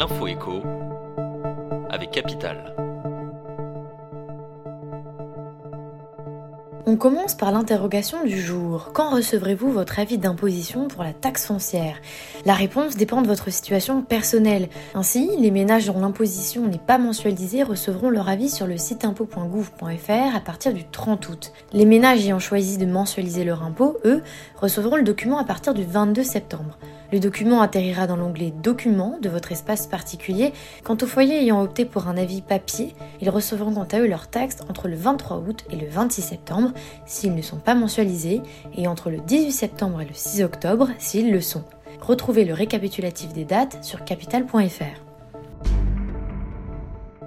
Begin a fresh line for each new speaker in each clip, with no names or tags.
l'info écho avec Capital.
On commence par l'interrogation du jour. Quand recevrez-vous votre avis d'imposition pour la taxe foncière? La réponse dépend de votre situation personnelle. Ainsi, les ménages dont l'imposition n'est pas mensualisée recevront leur avis sur le site impôt.gouv.fr à partir du 30 août. Les ménages ayant choisi de mensualiser leur impôt, eux, recevront le document à partir du 22 septembre. Le document atterrira dans l'onglet Documents de votre espace particulier. Quant aux foyers ayant opté pour un avis papier, ils recevront quant à eux leur taxe entre le 23 août et le 26 septembre s'ils ne sont pas mensualisés et entre le 18 septembre et le 6 octobre s'ils le sont. Retrouvez le récapitulatif des dates sur capital.fr.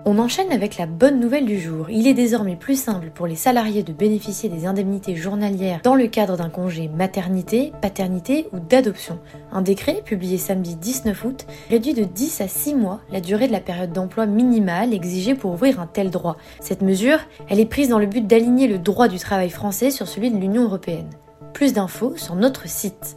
On enchaîne avec la bonne nouvelle du jour. Il est désormais plus simple pour les salariés de bénéficier des indemnités journalières dans le cadre d'un congé maternité, paternité ou d'adoption. Un décret, publié samedi 19 août, réduit de 10 à 6 mois la durée de la période d'emploi minimale exigée pour ouvrir un tel droit. Cette mesure, elle est prise dans le but d'aligner le droit du travail français sur celui de l'Union européenne. Plus d'infos sur notre site.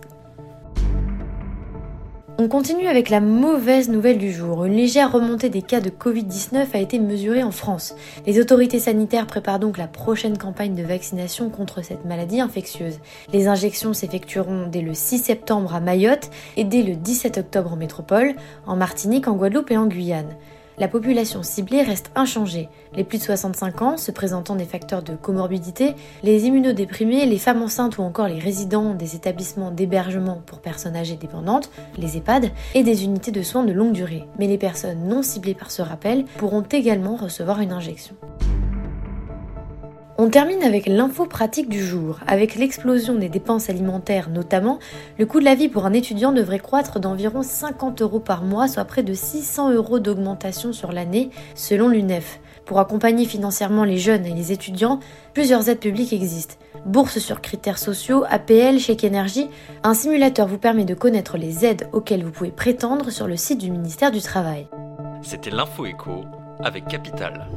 On continue avec la mauvaise nouvelle du jour. Une légère remontée des cas de Covid-19 a été mesurée en France. Les autorités sanitaires préparent donc la prochaine campagne de vaccination contre cette maladie infectieuse. Les injections s'effectueront dès le 6 septembre à Mayotte et dès le 17 octobre en métropole, en Martinique, en Guadeloupe et en Guyane la population ciblée reste inchangée. Les plus de 65 ans, se présentant des facteurs de comorbidité, les immunodéprimés, les femmes enceintes ou encore les résidents des établissements d'hébergement pour personnes âgées dépendantes, les EHPAD, et des unités de soins de longue durée. Mais les personnes non ciblées par ce rappel pourront également recevoir une injection. On termine avec l'info pratique du jour. Avec l'explosion des dépenses alimentaires notamment, le coût de la vie pour un étudiant devrait croître d'environ 50 euros par mois, soit près de 600 euros d'augmentation sur l'année, selon l'UNEF. Pour accompagner financièrement les jeunes et les étudiants, plusieurs aides publiques existent. Bourse sur critères sociaux, APL, chèque énergie, un simulateur vous permet de connaître les aides auxquelles vous pouvez prétendre sur le site du ministère du Travail.
C'était l'info écho avec Capital.